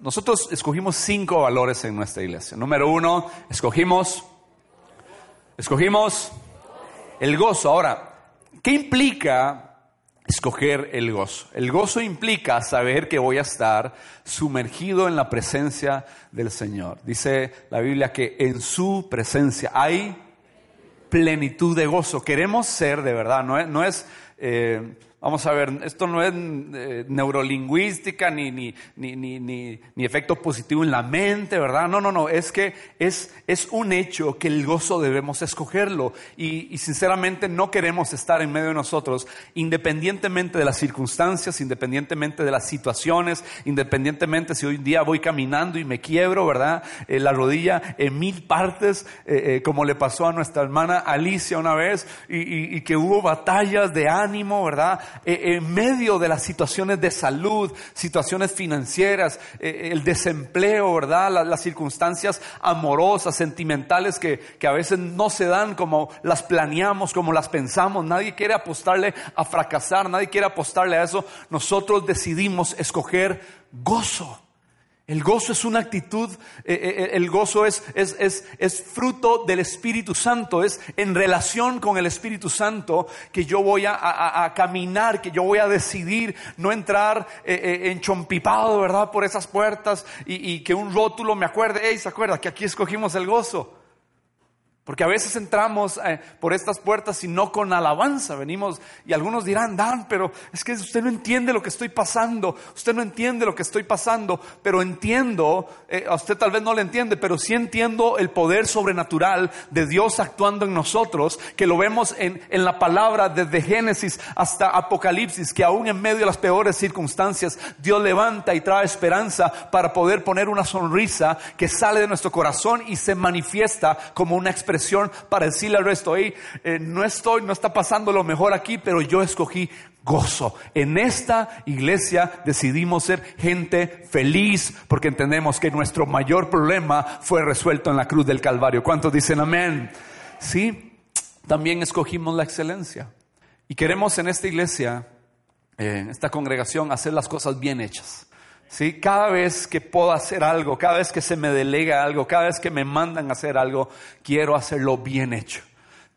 nosotros escogimos cinco valores en nuestra iglesia. Número uno, escogimos, escogimos el gozo. Ahora, ¿qué implica escoger el gozo. El gozo implica saber que voy a estar sumergido en la presencia del Señor. Dice la Biblia que en su presencia hay plenitud de gozo. Queremos ser de verdad, no es, no es eh, Vamos a ver, esto no es eh, neurolingüística ni, ni, ni, ni, efecto positivo en la mente, ¿verdad? No, no, no, es que es, es un hecho que el gozo debemos escogerlo y, y, sinceramente no queremos estar en medio de nosotros, independientemente de las circunstancias, independientemente de las situaciones, independientemente si hoy en día voy caminando y me quiebro, ¿verdad? Eh, la rodilla en mil partes, eh, como le pasó a nuestra hermana Alicia una vez y, y que hubo batallas de ánimo, ¿verdad? Eh, en medio de las situaciones de salud, situaciones financieras, eh, el desempleo, ¿verdad? Las, circunstancias amorosas, sentimentales que, que a veces no se dan como las planeamos, como las pensamos. Nadie quiere apostarle a fracasar, nadie quiere apostarle a eso. Nosotros decidimos escoger gozo. El gozo es una actitud, eh, eh, eh, el gozo es, es, es, es, fruto del Espíritu Santo, es en relación con el Espíritu Santo que yo voy a, caminar, que yo voy a decidir no entrar enchompipado, ¿verdad? Por esas puertas y, y, que un rótulo me acuerde, hey, ¿se acuerda que aquí escogimos el gozo? Porque a veces entramos eh, por estas puertas y no con alabanza. Venimos y algunos dirán, Dan, pero es que usted no entiende lo que estoy pasando. Usted no entiende lo que estoy pasando. Pero entiendo, eh, a usted tal vez no le entiende, pero sí entiendo el poder sobrenatural de Dios actuando en nosotros, que lo vemos en, en la palabra desde Génesis hasta Apocalipsis, que aún en medio de las peores circunstancias, Dios levanta y trae esperanza para poder poner una sonrisa que sale de nuestro corazón y se manifiesta como una experiencia para decirle al resto, hey, eh, no estoy, no está pasando lo mejor aquí, pero yo escogí gozo. En esta iglesia decidimos ser gente feliz porque entendemos que nuestro mayor problema fue resuelto en la cruz del Calvario. ¿Cuántos dicen amén? Sí, también escogimos la excelencia. Y queremos en esta iglesia, en esta congregación, hacer las cosas bien hechas. ¿Sí? Cada vez que puedo hacer algo, cada vez que se me delega algo, cada vez que me mandan a hacer algo, quiero hacerlo bien hecho.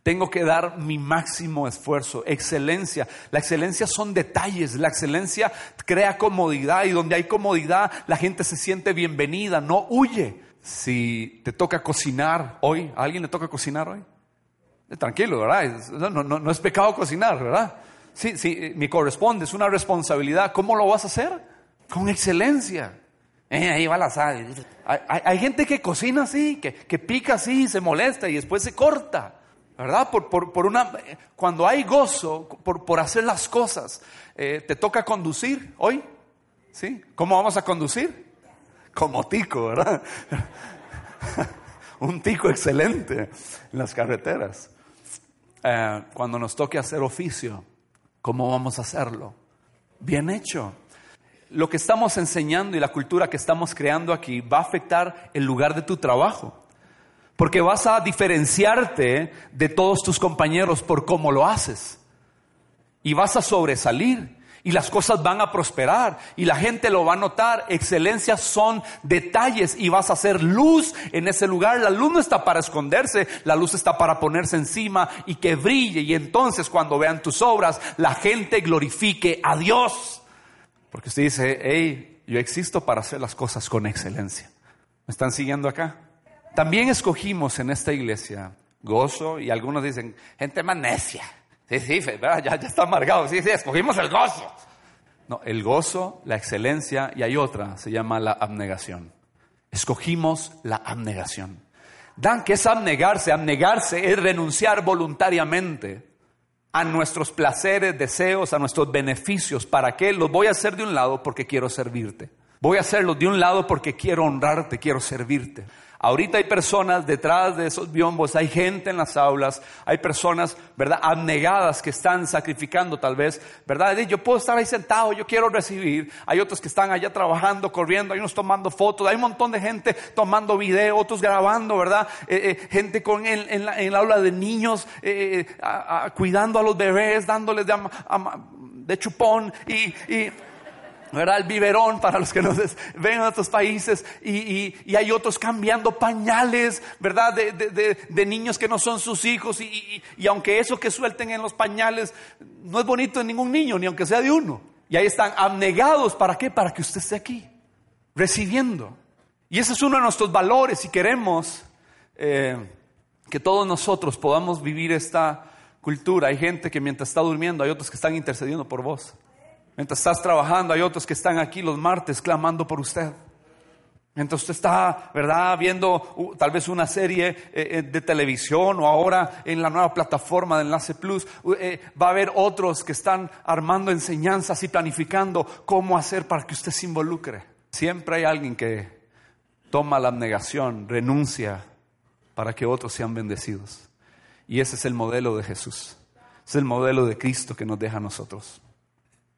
Tengo que dar mi máximo esfuerzo, excelencia. La excelencia son detalles, la excelencia crea comodidad y donde hay comodidad la gente se siente bienvenida, no huye. Si te toca cocinar hoy, ¿a alguien le toca cocinar hoy? Eh, tranquilo, ¿verdad? No, no, no es pecado cocinar, ¿verdad? Sí, sí, me corresponde, es una responsabilidad. ¿Cómo lo vas a hacer? Con excelencia. Eh, ahí va la sal. Hay, gente que cocina así, que, pica así, se molesta y después se corta. ¿Verdad? Por, por, una, cuando hay gozo por, por hacer las cosas, eh, ¿te toca conducir hoy? ¿Sí? ¿Cómo vamos a conducir? Como tico, ¿verdad? Un tico excelente en las carreteras. Eh, cuando nos toque hacer oficio, ¿cómo vamos a hacerlo? Bien hecho lo que estamos enseñando y la cultura que estamos creando aquí va a afectar el lugar de tu trabajo. Porque vas a diferenciarte de todos tus compañeros por cómo lo haces. Y vas a sobresalir. Y las cosas van a prosperar. Y la gente lo va a notar. Excelencias son detalles. Y vas a hacer luz en ese lugar. La luz no está para esconderse. La luz está para ponerse encima y que brille. Y entonces cuando vean tus obras, la gente glorifique a Dios. Porque usted dice, hey, yo existo para hacer las cosas con excelencia. ¿Me están siguiendo acá? También escogimos en esta iglesia gozo y algunos dicen, gente más necia. Sí, sí, Ya, ya está amargado. Sí, sí, escogimos el gozo. No, el gozo, la excelencia y hay otra, se llama la abnegación. Escogimos la abnegación. Dan, ¿qué es abnegarse? Abnegarse es renunciar voluntariamente a nuestros placeres, deseos, a nuestros beneficios. ¿Para qué? Los voy a hacer de un lado porque quiero servirte. Voy a hacerlos de un lado porque quiero honrarte, quiero servirte. Ahorita hay personas detrás de esos biombos, hay gente en las aulas, hay personas, ¿verdad?, abnegadas que están sacrificando tal vez, ¿verdad? Yo puedo estar ahí sentado, yo quiero recibir. Hay otros que están allá trabajando, corriendo, hay unos tomando fotos, hay un montón de gente tomando video, otros grabando, ¿verdad? Eh, eh, gente con en, en, el aula de niños, eh, cuidando a los bebés, dándoles de, de chupón y, y ¿verdad? El biberón para los que nos ven en otros países y, hay otros cambiando pañales, ¿verdad? De, niños que no son sus hijos y, aunque eso que suelten en los pañales no es bonito en ningún niño, ni aunque sea de uno. Y ahí están abnegados, ¿para qué? Para que usted esté aquí, recibiendo. Y ese es uno de nuestros valores y queremos eh, que todos nosotros podamos vivir esta cultura. Hay gente que mientras está durmiendo, hay otros que están intercediendo por vos. Mientras estás trabajando, hay otros que están aquí los martes clamando por usted. Mientras usted está, ¿verdad?, viendo uh, tal vez una serie eh, eh, de televisión o ahora en la nueva plataforma de Enlace Plus, uh, eh, va a haber otros que están armando enseñanzas y planificando cómo hacer para que usted se involucre. Siempre hay alguien que toma la abnegación, renuncia para que otros sean bendecidos. Y ese es el modelo de Jesús. Es el modelo de Cristo que nos deja a nosotros.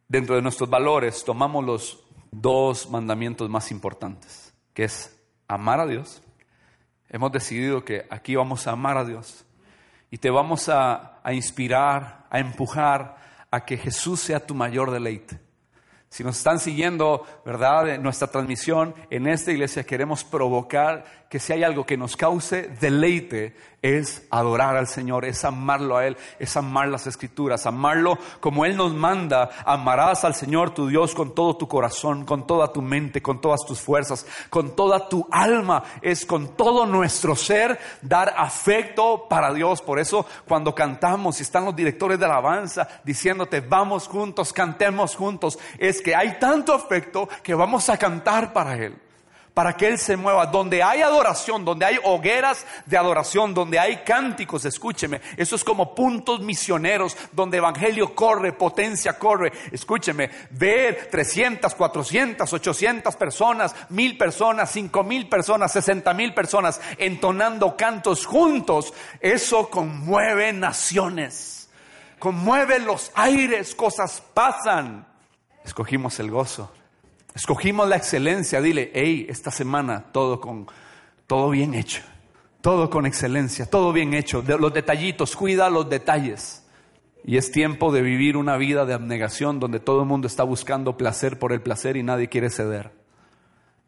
Dentro de nuestros valores tomamos los dos mandamientos más importantes, que es amar a Dios. Hemos decidido que aquí vamos a amar a Dios y te vamos a, a inspirar, a empujar a que Jesús sea tu mayor deleite. Si nos están siguiendo, ¿verdad?, nuestra transmisión en esta iglesia, queremos provocar que si hay algo que nos cause deleite, es adorar al Señor, es amarlo a Él, es amar las escrituras, amarlo como Él nos manda. Amarás al Señor tu Dios con todo tu corazón, con toda tu mente, con todas tus fuerzas, con toda tu alma. Es con todo nuestro ser dar afecto para Dios. Por eso cuando cantamos y están los directores de alabanza diciéndote, vamos juntos, cantemos juntos, es que hay tanto afecto que vamos a cantar para Él para que Él se mueva. Donde hay adoración, donde hay hogueras de adoración, donde hay cánticos, escúcheme, eso es como puntos misioneros, donde Evangelio corre, potencia corre. Escúcheme, ver 300, 400, 800 personas, mil personas, cinco mil personas, 60 mil personas entonando cantos juntos, eso conmueve naciones, conmueve los aires, cosas pasan. Escogimos el gozo Escogimos la excelencia. Dile, hey, esta semana todo con, todo bien hecho. Todo con excelencia, todo bien hecho. Los detallitos, cuida los detalles. Y es tiempo de vivir una vida de abnegación donde todo el mundo está buscando placer por el placer y nadie quiere ceder.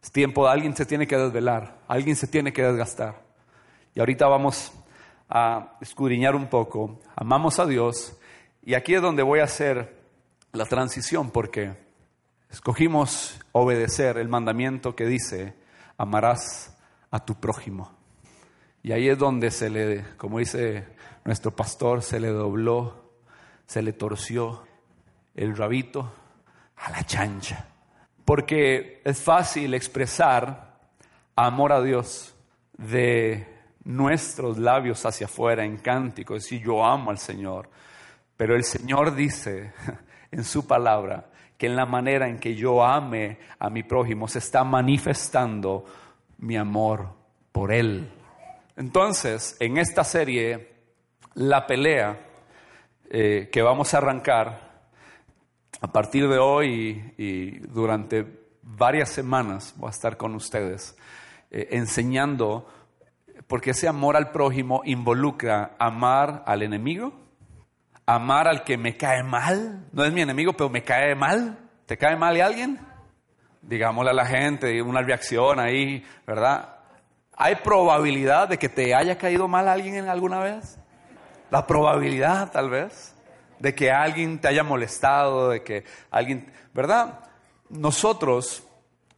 Es tiempo de alguien se tiene que desvelar, alguien se tiene que desgastar. Y ahorita vamos a escudriñar un poco. Amamos a Dios y aquí es donde voy a hacer la transición porque Escogimos obedecer el mandamiento que dice, amarás a tu prójimo. Y ahí es donde se le, como dice nuestro pastor, se le dobló, se le torció el rabito a la chancha. Porque es fácil expresar amor a Dios de nuestros labios hacia afuera en cántico, decir yo amo al Señor. Pero el Señor dice en su palabra, que en la manera en que yo ame a mi prójimo se está manifestando mi amor por él. Entonces, en esta serie, la pelea eh, que vamos a arrancar a partir de hoy y, durante varias semanas voy a estar con ustedes eh, enseñando, porque ese amor al prójimo involucra amar al enemigo, amar al que me cae mal, no es mi enemigo, pero me cae mal. ¿Te cae mal alguien? Digámosle a la gente, una reacción ahí, ¿verdad? ¿Hay probabilidad de que te haya caído mal alguien en alguna vez? La probabilidad, tal vez, de que alguien te haya molestado, de que alguien, ¿verdad? Nosotros,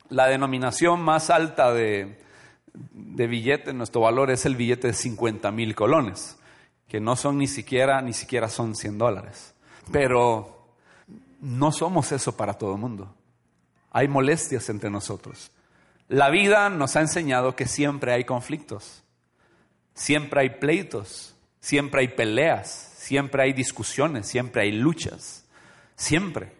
la denominación más alta de, de billete, nuestro valor es el billete de 50 mil colones que no son ni siquiera, ni siquiera son 100 dólares. Pero no somos eso para todo el mundo. Hay molestias entre nosotros. La vida nos ha enseñado que siempre hay conflictos, siempre hay pleitos, siempre hay peleas, siempre hay discusiones, siempre hay luchas, siempre.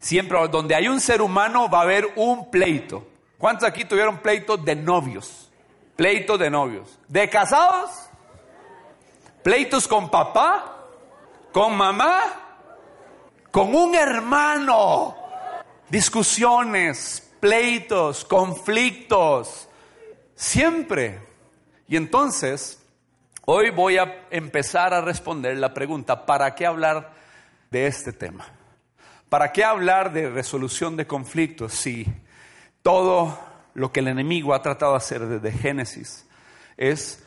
Siempre donde hay un ser humano va a haber un pleito. ¿Cuántos aquí tuvieron pleito de novios? Pleito de novios. ¿De casados? Pleitos con papá, con mamá, con un hermano. Discusiones, pleitos, conflictos. Siempre. Y entonces, hoy voy a empezar a responder la pregunta, ¿para qué hablar de este tema? ¿Para qué hablar de resolución de conflictos si todo lo que el enemigo ha tratado de hacer desde Génesis es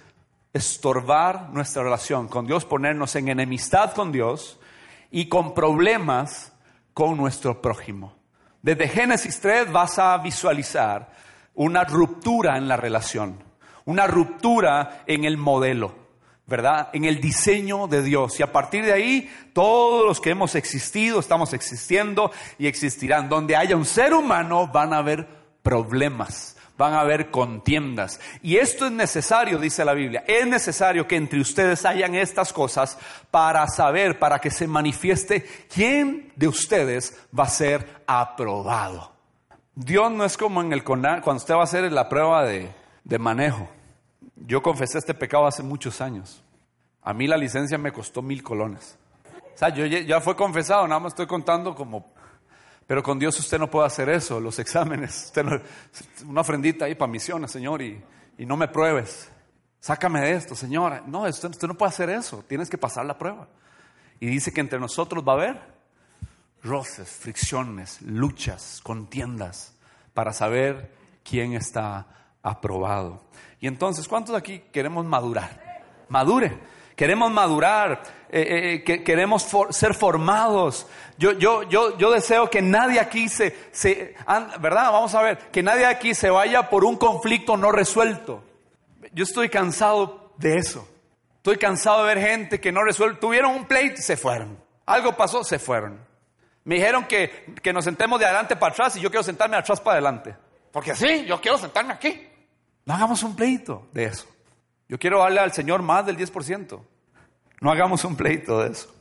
estorbar nuestra relación con Dios, ponernos en enemistad con Dios y con problemas con nuestro prójimo? Desde Génesis 3 vas a visualizar una ruptura en la relación, una ruptura en el modelo. ¿verdad? En el diseño de Dios. Y a partir de ahí, todos los que hemos existido, estamos existiendo y existirán. Donde haya un ser humano, van a haber problemas, van a haber contiendas. Y esto es necesario, dice la Biblia. Es necesario que entre ustedes hayan estas cosas para saber, para que se manifieste quién de ustedes va a ser aprobado. Dios no es como en el cuando usted va a hacer la prueba de, de manejo. Yo confesé este pecado hace muchos años. A mí la licencia me costó mil colones. O sea, yo ya fue confesado, nada más estoy contando como... Pero con Dios usted no puede hacer eso, los exámenes. una ofrendita ahí para misiones, Señor, y, no me pruebes. Sácame de esto, Señora. No, usted, usted no puede hacer eso, tienes que pasar la prueba. Y dice que entre nosotros va a haber roces, fricciones, luchas, contiendas, para saber quién está aprobado. Y entonces, ¿cuántos aquí queremos madurar? Madure. Queremos madurar, eh, eh, queremos ser formados. Yo, yo, yo, yo deseo que nadie aquí se, se, ¿verdad? Vamos a ver, que nadie aquí se vaya por un conflicto no resuelto. Yo estoy cansado de eso. Estoy cansado de ver gente que no resuelve. Tuvieron un pleito y se fueron. Algo pasó, se fueron. Me dijeron que, que nos sentemos de adelante para atrás y yo quiero sentarme atrás para adelante. Porque así, yo quiero sentarme aquí. No hagamos un pleito de eso. Yo quiero darle al Señor más del 10%. No hagamos un pleito de eso.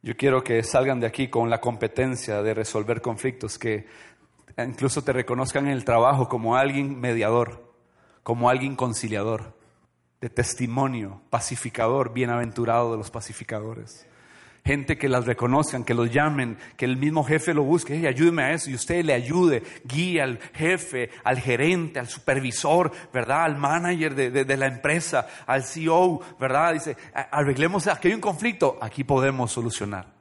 Yo quiero que salgan de aquí con la competencia de resolver conflictos, que incluso te reconozcan en el trabajo como alguien mediador, como alguien conciliador, de testimonio, pacificador, bienaventurado de los pacificadores gente que las reconozcan, que los llamen, que el mismo jefe lo busque, ayúdeme a eso, y usted le ayude, guíe al jefe, al gerente, al supervisor, ¿verdad? Al manager de, la empresa, al CEO, ¿verdad? Dice, arreglemos, aquí hay un conflicto, aquí podemos solucionar.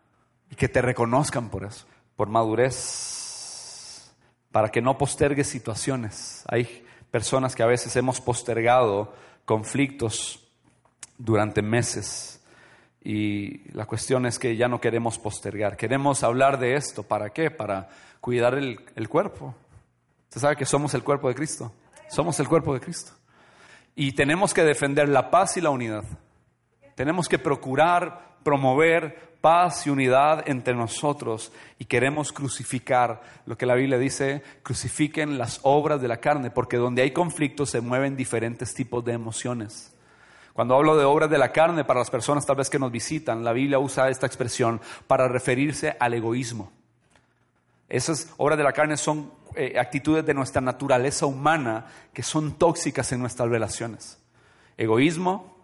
Y que te reconozcan por eso, por madurez, para que no postergues situaciones. Hay personas que a veces hemos postergado conflictos durante meses y la cuestión es que ya no queremos postergar, queremos hablar de esto. ¿Para qué? Para cuidar el, cuerpo. Usted sabe que somos el cuerpo de Cristo. Somos el cuerpo de Cristo. Y tenemos que defender la paz y la unidad. Tenemos que procurar promover paz y unidad entre nosotros y queremos crucificar lo que la Biblia dice, crucifiquen las obras de la carne, porque donde hay conflicto se mueven diferentes tipos de emociones. Cuando hablo de obras de la carne, para las personas tal vez que nos visitan, la Biblia usa esta expresión para referirse al egoísmo. Esas obras de la carne son eh, actitudes de nuestra naturaleza humana que son tóxicas en nuestras relaciones. Egoísmo,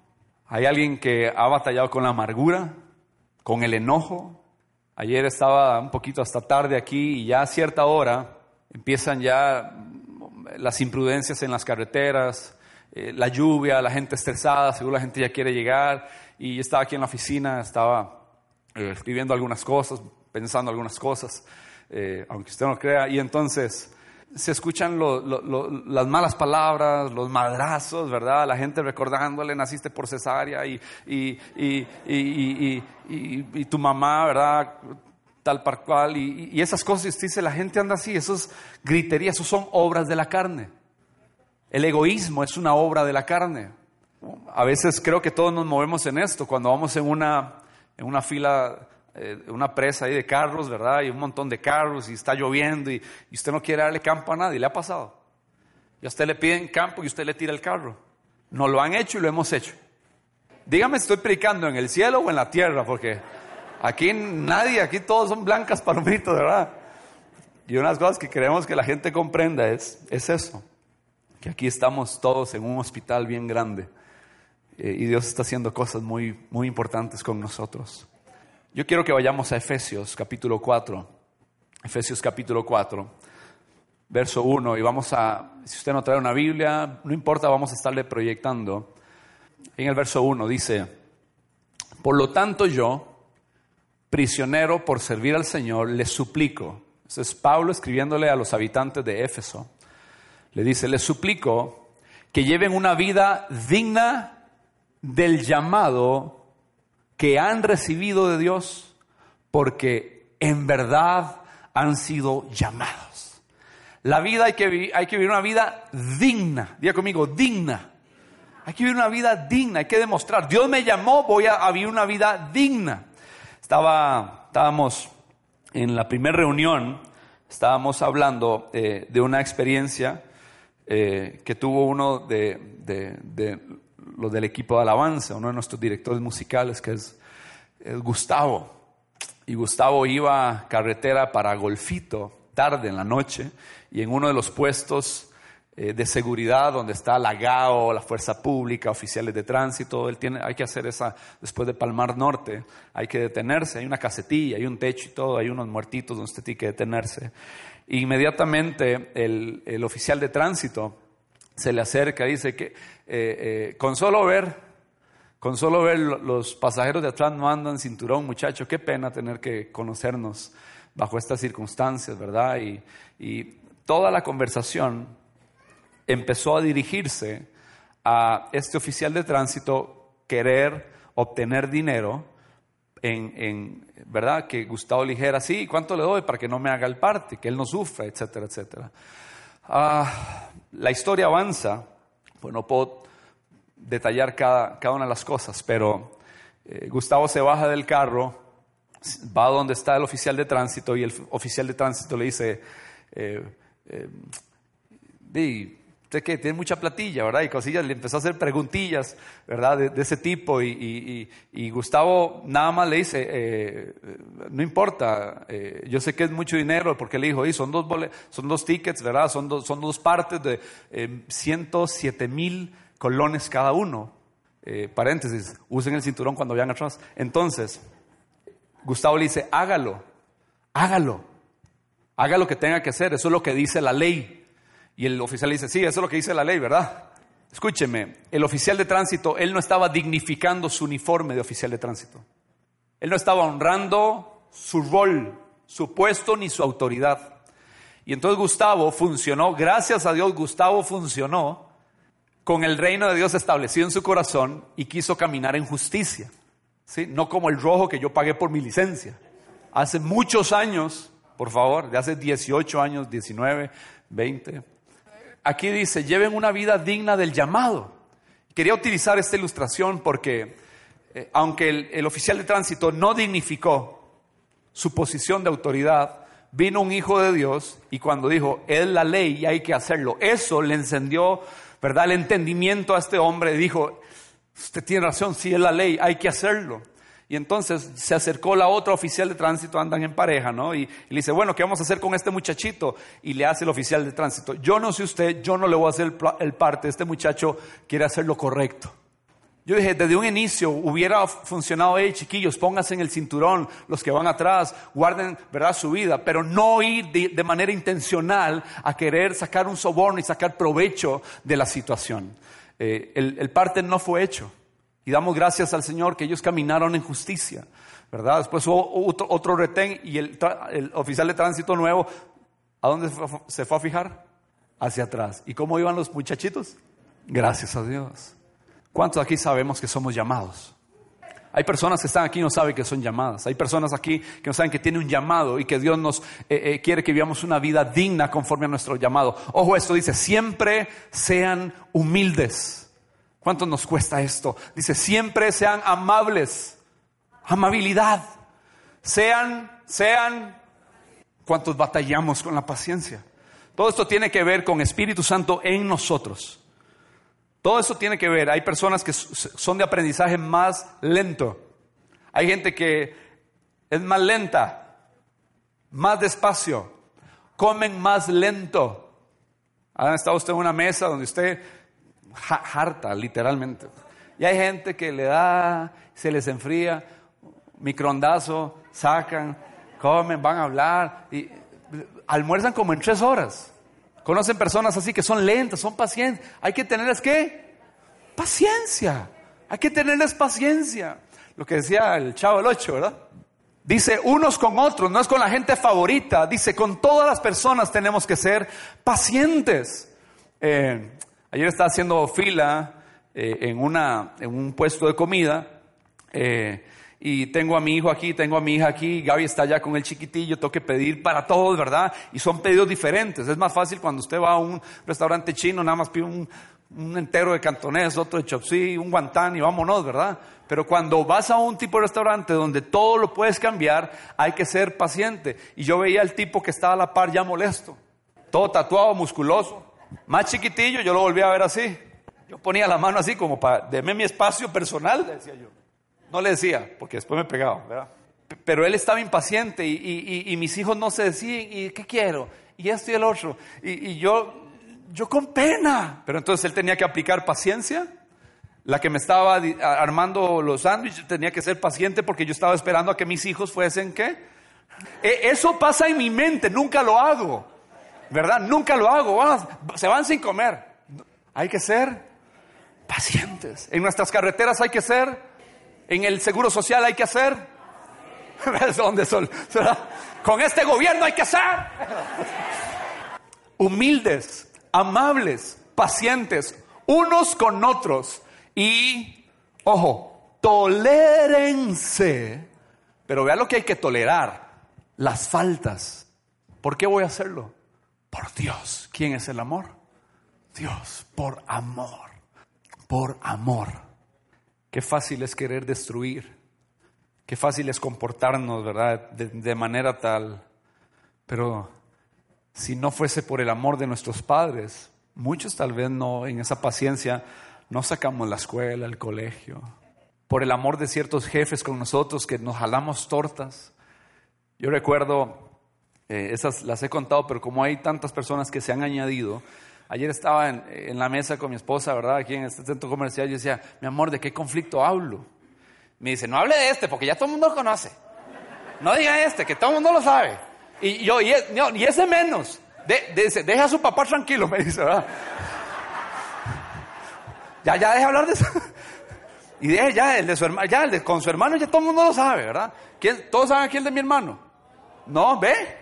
hay alguien que ha batallado con la amargura, con el enojo. Ayer estaba un poquito hasta tarde aquí y ya a cierta hora empiezan ya las imprudencias en las carreteras, eh, la lluvia, la gente estresada, seguro la gente ya quiere llegar. Y yo estaba aquí en la oficina, estaba eh, escribiendo algunas cosas, pensando algunas cosas, eh, aunque usted no crea. Y entonces se escuchan las malas palabras, los madrazos, ¿verdad? La gente recordándole, naciste por cesárea y, y, y, y tu mamá, ¿verdad? Tal par cual. Y, esas cosas, dice, la gente anda así, esos griterías, esos son obras de la carne. El egoísmo es una obra de la carne. A veces creo que todos nos movemos en esto, cuando vamos en una, en una fila, eh, una presa ahí de carros, ¿verdad? Y un montón de carros y está lloviendo y, usted no quiere darle campo a nadie, le ha pasado. Y a usted le piden campo y usted le tira el carro. No lo han hecho y lo hemos hecho. Dígame estoy predicando en el cielo o en la tierra, porque aquí nadie, aquí todos son blancas palomitas, ¿verdad? Y unas cosas que queremos que la gente comprenda es, es eso que aquí estamos todos en un hospital bien grande eh, y Dios está haciendo cosas muy, muy importantes con nosotros. Yo quiero que vayamos a Efesios capítulo 4, Efesios capítulo 4, verso 1, y vamos a, si usted no trae una Biblia, no importa, vamos a estarle proyectando. En el verso 1 dice, por lo tanto yo, prisionero por servir al Señor, les suplico. Es Pablo escribiéndole a los habitantes de Éfeso. Le dice, les suplico que lleven una vida digna del llamado que han recibido de Dios, porque en verdad han sido llamados. La vida hay que, hay que vivir una vida digna. Diga conmigo, digna. Hay que vivir una vida digna, hay que demostrar. Dios me llamó, voy a, vivir una vida digna. Estaba, estábamos en la primera reunión, estábamos hablando eh, de una experiencia eh, que tuvo uno de, los del equipo de alabanza, uno de nuestros directores musicales, que es, Gustavo. Y Gustavo iba carretera para Golfito, tarde en la noche, y en uno de los puestos eh, de seguridad donde está la GAO, la Fuerza Pública, oficiales de tránsito, él tiene, hay que hacer esa, después de Palmar Norte, hay que detenerse, hay una casetilla, hay un techo y todo, hay unos muertitos donde usted tiene que detenerse. Inmediatamente el, el oficial de tránsito se le acerca y dice que eh, eh, con solo ver, con solo ver los pasajeros de atrás no andan cinturón, muchacho, qué pena tener que conocernos bajo estas circunstancias, ¿verdad? Y, y toda la conversación empezó a dirigirse a este oficial de tránsito querer obtener dinero en, ¿verdad? Que Gustavo le dijera, sí, ¿cuánto le doy para que no me haga el parte, que él no sufra, etcétera, etcétera? Ah, la historia avanza, pues no puedo detallar cada, cada una de las cosas, pero eh, Gustavo se baja del carro, va donde está el oficial de tránsito y el oficial de tránsito le dice, eh, eh, usted que tiene mucha platilla, ¿verdad? Y cosillas, le empezó a hacer preguntillas, ¿verdad? De, ese tipo. Y, Gustavo nada más le dice, eh, no importa, eh, yo sé que es mucho dinero, porque le dijo, y son dos, son dos tickets, ¿verdad? Son dos, son dos partes de 107 eh, mil colones cada uno. paréntesis, usen el cinturón cuando vayan atrás. Entonces, Gustavo le dice, hágalo, hágalo, haga lo que tenga que hacer, eso es lo que dice la ley. Y el oficial dice, sí, eso es lo que dice la ley, ¿verdad? Escúcheme, el oficial de tránsito, él no estaba dignificando su uniforme de oficial de tránsito. Él no estaba honrando su rol, su puesto ni su autoridad. Y entonces Gustavo funcionó, gracias a Dios Gustavo funcionó con el reino de Dios establecido en su corazón y quiso caminar en justicia. ¿sí? No como el rojo que yo pagué por mi licencia. Hace muchos años, por favor, de hace 18 años, 19, 20, aquí dice, lleven una vida digna del llamado. Quería utilizar esta ilustración porque eh, aunque el, oficial de tránsito no dignificó su posición de autoridad, vino un hijo de Dios y cuando dijo, es la ley y hay que hacerlo, eso le encendió, ¿verdad?, el entendimiento a este hombre. Dijo, usted tiene razón, si es la ley, hay que hacerlo. Y entonces se acercó la otra oficial de tránsito, andan en pareja, ¿no? Y, le dice, bueno, ¿qué vamos a hacer con este muchachito? Y le hace el oficial de tránsito, yo no sé usted, yo no le voy a hacer el, parte, este muchacho quiere hacer lo correcto. Yo dije, desde un inicio hubiera funcionado, hey chiquillos, pónganse en el cinturón, los que van atrás, guarden, ¿verdad?, su vida, pero no ir de, manera intencional a querer sacar un soborno y sacar provecho de la situación. Eh, el parte no fue hecho. Y damos gracias al Señor que ellos caminaron en justicia, ¿verdad? Después hubo otro, retén y el, oficial de tránsito nuevo, ¿a dónde se fue a fijar? Hacia atrás. ¿Y cómo iban los muchachitos? Gracias a Dios. ¿Cuántos aquí sabemos que somos llamados? Hay personas que están aquí y no saben que son llamadas. Hay personas aquí que no saben que tiene un llamado y que Dios nos eh, eh, quiere que vivamos una vida digna conforme a nuestro llamado. Ojo, esto dice, siempre sean humildes ¿Cuánto nos cuesta esto? Dice, siempre sean amables. Amabilidad. Sean, sean. ¿Cuántos batallamos con la paciencia? Todo esto tiene que ver con Espíritu Santo en nosotros. Todo eso tiene que ver. Hay personas que son de aprendizaje más lento. Hay gente que es más lenta, más despacio, comen más lento. ¿Ha estado usted en una mesa donde usted harta, literalmente. Y hay gente que le da, se les enfría, microondazo, sacan, comen, van a hablar y almuerzan como en tres horas. Conocen personas así que son lentas, son pacientes. Hay que tenerles qué? Paciencia. Hay que tenerles paciencia. Lo que decía el chavo del ocho, ¿verdad? Dice, unos con otros, no es con la gente favorita. Dice, con todas las personas tenemos que ser pacientes. Eh, ayer estaba haciendo fila eh, en, una, en un puesto de comida. Eh, y tengo a mi hijo aquí, tengo a mi hija aquí, Gaby está allá con el chiquitillo, tengo que pedir para todos, ¿verdad? Y son pedidos diferentes. Es más fácil cuando usted va a un restaurante chino, nada más pide un, un entero de cantonés, otro de chopsí, un guantán y vámonos, ¿verdad? Pero cuando vas a un tipo de restaurante donde todo lo puedes cambiar, hay que ser paciente. Y yo veía al tipo que estaba a la par ya molesto, todo tatuado, musculoso, más chiquitillo, yo lo volví a ver así. Yo ponía la mano así como para, deme mi espacio personal, decía yo. No le decía, porque después me pegaba. Pero él estaba impaciente y, mis hijos no se decían, ¿y qué quiero? Y esto y el otro. Y, yo, yo con pena. Pero entonces él tenía que aplicar paciencia. La que me estaba armando los sándwiches tenía que ser paciente porque yo estaba esperando a que mis hijos fuesen qué. E, eso pasa en mi mente, nunca lo hago. ¿Verdad? Nunca lo hago. se van sin comer. Hay que ser pacientes. En nuestras carreteras hay que ser en el seguro social hay que hacer. ¿Dónde son? Con este gobierno hay que ser. Humildes, amables, pacientes, unos con otros. Y, ojo, tolérense. Pero vea lo que hay que tolerar. Las faltas. ¿Por qué voy a hacerlo? Por Dios. ¿Quién es el amor? Dios, por amor. Por amor. Qué fácil es querer destruir. Qué fácil es comportarnos, ¿verdad? De, manera tal. Pero si no fuese por el amor de nuestros padres, muchos tal vez no, en esa paciencia, no sacamos la escuela, el colegio. Por el amor de ciertos jefes con nosotros que nos jalamos tortas. Yo recuerdo, eh, esas las he contado, pero como hay tantas personas que se han añadido, Ayer estaba en, la mesa con mi esposa, ¿verdad? Aquí en este centro comercial. Yo decía, mi amor, ¿de qué conflicto hablo? Me dice, no hable de este, porque ya todo el mundo lo conoce. No diga este, que todo el mundo lo sabe. Y yo, y, ese menos. De, deja a su papá tranquilo, me dice, ¿verdad? Ya, ya deja hablar de eso. Y deje ya el de su hermano, ya el de con su hermano ya todo el mundo lo sabe, ¿verdad? ¿Quién, ¿Todos saben aquí el de mi hermano? No, ve.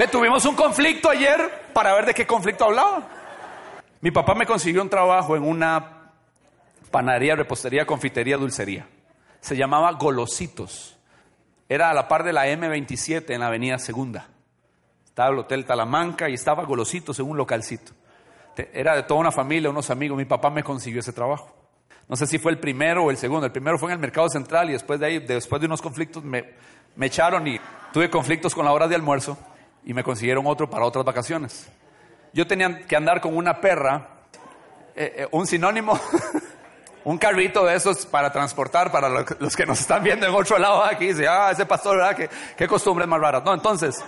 Ve, tuvimos un conflicto ayer para ver de qué conflicto hablaba. Mi papá me consiguió un trabajo en una panadería, repostería, confitería, dulcería. Se llamaba Golositos. Era a la par de la M27 en la avenida Segunda. Estaba el Hotel Talamanca y estaba Golositos en un localcito. Era de toda una familia, unos amigos. Mi papá me consiguió ese trabajo. No sé si fue el primero o el segundo. El primero fue en el mercado central y después de ahí, después de unos conflictos, me, me echaron y tuve conflictos con la hora de almuerzo y me consiguieron otro para otras vacaciones. Yo tenía que andar con una perra, eh, eh, un sinónimo, un carrito de esos para transportar para los que nos están viendo en otro lado aquí. Dice, ah, ese pastor, ¿verdad? Qué, qué costumbres más raras. No, entonces,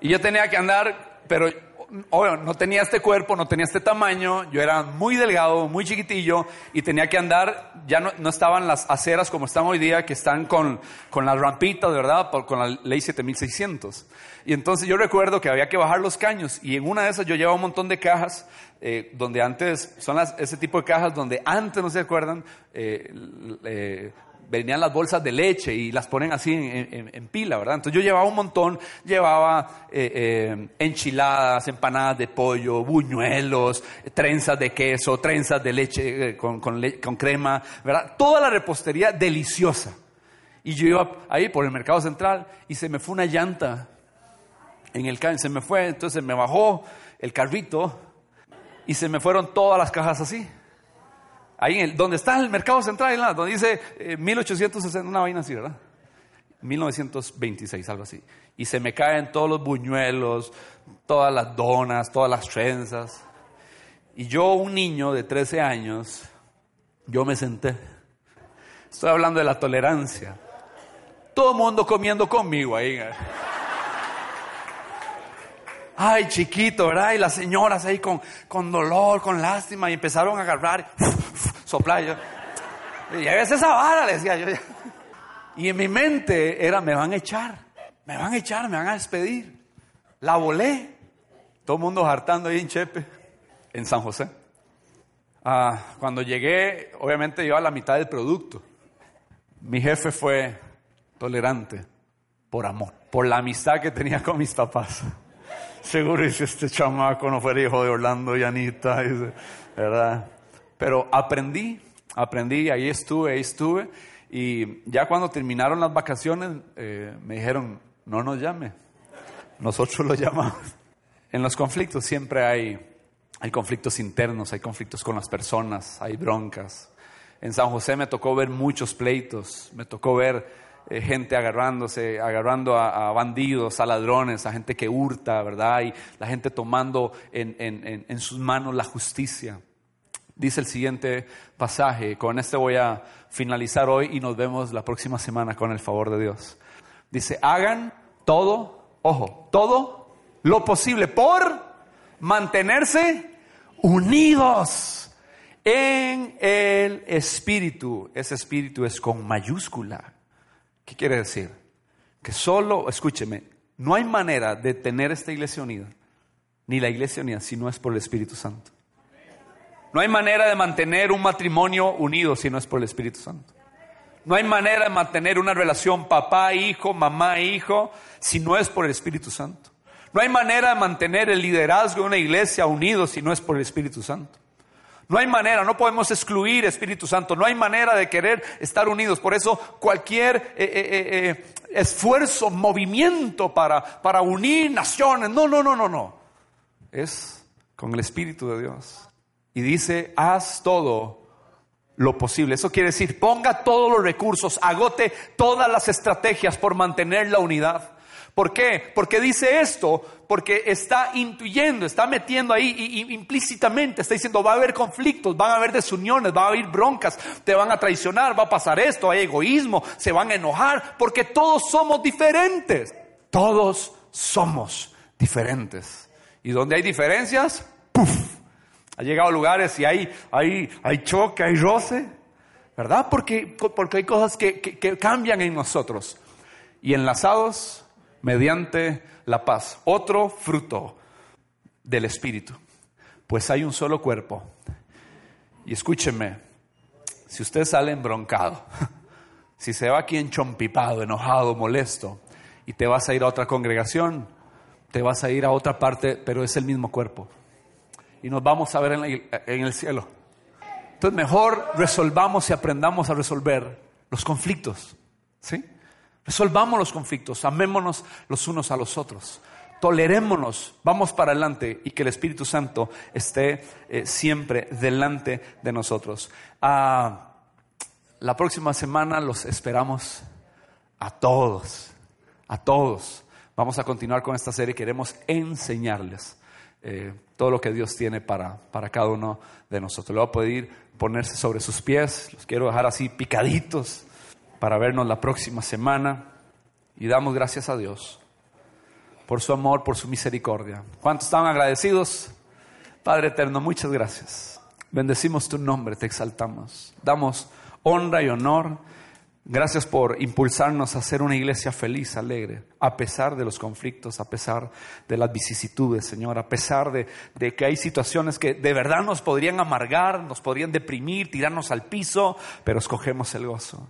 y yo tenía que andar, pero no tenía este cuerpo, no tenía este tamaño, yo era muy delgado, muy chiquitillo y tenía que andar, ya no, estaban las aceras como están hoy día, que están con, con las rampitas, ¿verdad? con la ley 7600. Y entonces yo recuerdo que había que bajar los caños y en una de esas yo llevaba un montón de cajas, eh, donde antes, son las, ese tipo de cajas donde antes, no se acuerdan, eh, eh, venían las bolsas de leche y las ponen así en, pila, ¿verdad? Entonces yo llevaba un montón, llevaba eh, eh, enchiladas, empanadas de pollo, buñuelos, trenzas de queso, trenzas de leche eh, con, con, crema, ¿verdad? Toda la repostería deliciosa. Y yo iba ahí por el mercado central y se me fue una llanta en el carro, se me fue, entonces me bajó el carrito y se me fueron todas las cajas así. Ahí, en donde está el mercado central, donde dice 1860, eh, una vaina así, ¿verdad? 1926, algo así. Y se me caen todos los buñuelos, todas las donas, todas las trenzas. Y yo, un niño de 13 años, yo me senté. Estoy hablando de la tolerancia. Todo el mundo comiendo conmigo ahí. Ay, chiquito, ¿verdad? Y las señoras ahí con, con dolor, con lástima, y empezaron a agarrar soplar. Yo, y a veces esa vara, le decía yo. Y en mi mente era, me van a echar, me van a echar, me van a despedir. La volé. Todo el mundo hartando ahí en Chepe, en San José. Ah, cuando llegué, obviamente a la mitad del producto. Mi jefe fue tolerante por amor, por la amistad que tenía con mis papás. Seguro si este chamaco no fuera hijo de Orlando y Anita, ¿verdad? Pero aprendí, aprendí, ahí estuve, ahí estuve. Y ya cuando terminaron las vacaciones, eh, me dijeron, no nos llame, nosotros lo llamamos. En los conflictos siempre hay, hay conflictos internos, hay conflictos con las personas, hay broncas. En San José me tocó ver muchos pleitos, me tocó ver eh, gente agarrándose, agarrando a, bandidos, a ladrones, a gente que hurta, ¿verdad? Y la gente tomando en, en sus manos la justicia. Dice el siguiente pasaje, con este voy a finalizar hoy y nos vemos la próxima semana con el favor de Dios. Dice, hagan todo, ojo, todo lo posible por mantenerse unidos en el espíritu. Ese espíritu es con mayúscula. ¿Qué quiere decir? Que solo, escúcheme, no hay manera de tener esta iglesia unida, ni la iglesia unida, si no es por el Espíritu Santo. No hay manera de mantener un matrimonio unido si no es por el Espíritu Santo. No hay manera de mantener una relación papá-hijo, mamá-hijo, si no es por el Espíritu Santo. No hay manera de mantener el liderazgo de una iglesia unido si no es por el Espíritu Santo. No hay manera, no podemos excluir Espíritu Santo, no hay manera de querer estar unidos. Por eso cualquier eh, eh, eh, esfuerzo, movimiento para, para unir naciones, no, no, no, no, no. Es con el Espíritu de Dios. Y dice, haz todo lo posible. Eso quiere decir, ponga todos los recursos, agote todas las estrategias por mantener la unidad. ¿Por qué? Porque dice esto, porque está intuyendo, está metiendo ahí y, implícitamente, está diciendo, va a haber conflictos, van a haber desuniones, va a haber broncas, te van a traicionar, va a pasar esto, hay egoísmo, se van a enojar, porque todos somos diferentes. Todos somos diferentes. Y donde hay diferencias, ¡puf! Ha llegado a lugares y hay, hay, hay choque, hay roce, ¿verdad? Porque, porque hay cosas que, que, cambian en nosotros. Y enlazados mediante la paz. Otro fruto del Espíritu. Pues hay un solo cuerpo. Y escúcheme, si usted sale embroncado, si se va aquí enchompipado, enojado, molesto, y te vas a ir a otra congregación, te vas a ir a otra parte, pero es el mismo cuerpo y nos vamos a ver en, el cielo. Entonces mejor resolvamos y aprendamos a resolver los conflictos. ¿Sí? Resolvamos los conflictos, amémonos los unos a los otros, tolerémonos, vamos para adelante y que el Espíritu Santo esté eh, siempre delante de nosotros. Ah, la próxima semana los esperamos a todos, a todos. Vamos a continuar con esta serie, queremos enseñarles eh, todo lo que Dios tiene para, para cada uno de nosotros. Le voy a pedir ponerse sobre sus pies, los quiero dejar así picaditos para vernos la próxima semana y damos gracias a Dios por su amor, por su misericordia. ¿Cuántos están agradecidos? Padre eterno, muchas gracias. Bendecimos tu nombre, te exaltamos. Damos honra y honor Gracias por impulsarnos a ser una iglesia feliz, alegre, a pesar de los conflictos, a pesar de las vicisitudes, Señor, a pesar de, que hay situaciones que de verdad nos podrían amargar, nos podrían deprimir, tirarnos al piso, pero escogemos el gozo.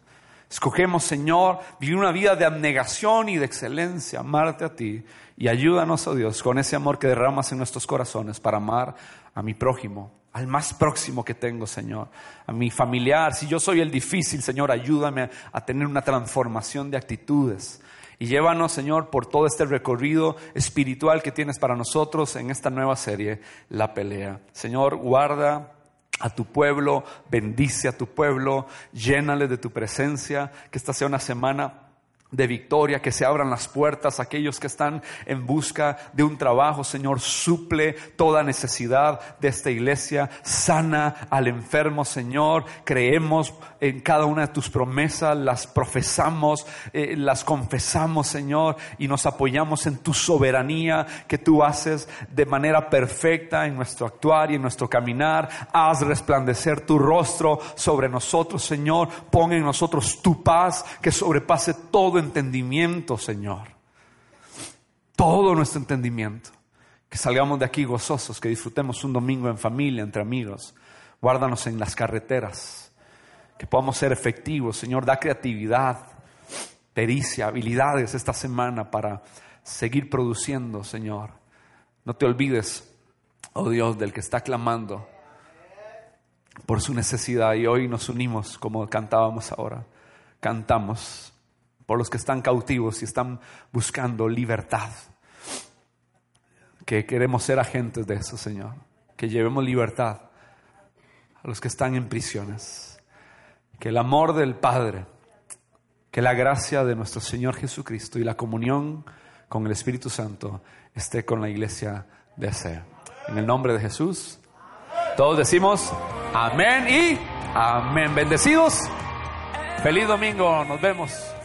Escogemos, Señor, vivir una vida de abnegación y de excelencia, amarte a ti y ayúdanos, oh Dios, con ese amor que derramas en nuestros corazones para amar a mi prójimo, al más próximo que tengo, Señor, a mi familiar. Si yo soy el difícil, Señor, ayúdame a tener una transformación de actitudes. Y llévanos, Señor, por todo este recorrido espiritual que tienes para nosotros en esta nueva serie, La Pelea. Señor, guarda a tu pueblo, bendice a tu pueblo, llénale de tu presencia, que esta sea una semana de victoria, que se abran las puertas a aquellos que están en busca de un trabajo, Señor, suple toda necesidad de esta iglesia, sana al enfermo, Señor, creemos en cada una de tus promesas, las profesamos, eh, las confesamos, Señor, y nos apoyamos en tu soberanía que tú haces de manera perfecta en nuestro actuar y en nuestro caminar, haz resplandecer tu rostro sobre nosotros, Señor, pon en nosotros tu paz que sobrepase todo entendimiento, Señor. Todo nuestro entendimiento. Que salgamos de aquí gozosos, que disfrutemos un domingo en familia, entre amigos. Guárdanos en las carreteras. que podamos ser efectivos. Señor, da creatividad, pericia, habilidades esta semana para seguir produciendo, Señor. No te olvides, oh Dios, del que está clamando por su necesidad y hoy nos unimos como cantábamos ahora. Cantamos por los que están cautivos y están buscando libertad. Que queremos ser agentes de eso, Señor. Que llevemos libertad a los que están en prisiones. Que el amor del Padre, que la gracia de nuestro Señor Jesucristo y la comunión con el Espíritu Santo esté con la iglesia de ese. En el nombre de Jesús, todos decimos amén y amén. Bendecidos. Feliz domingo. Nos vemos.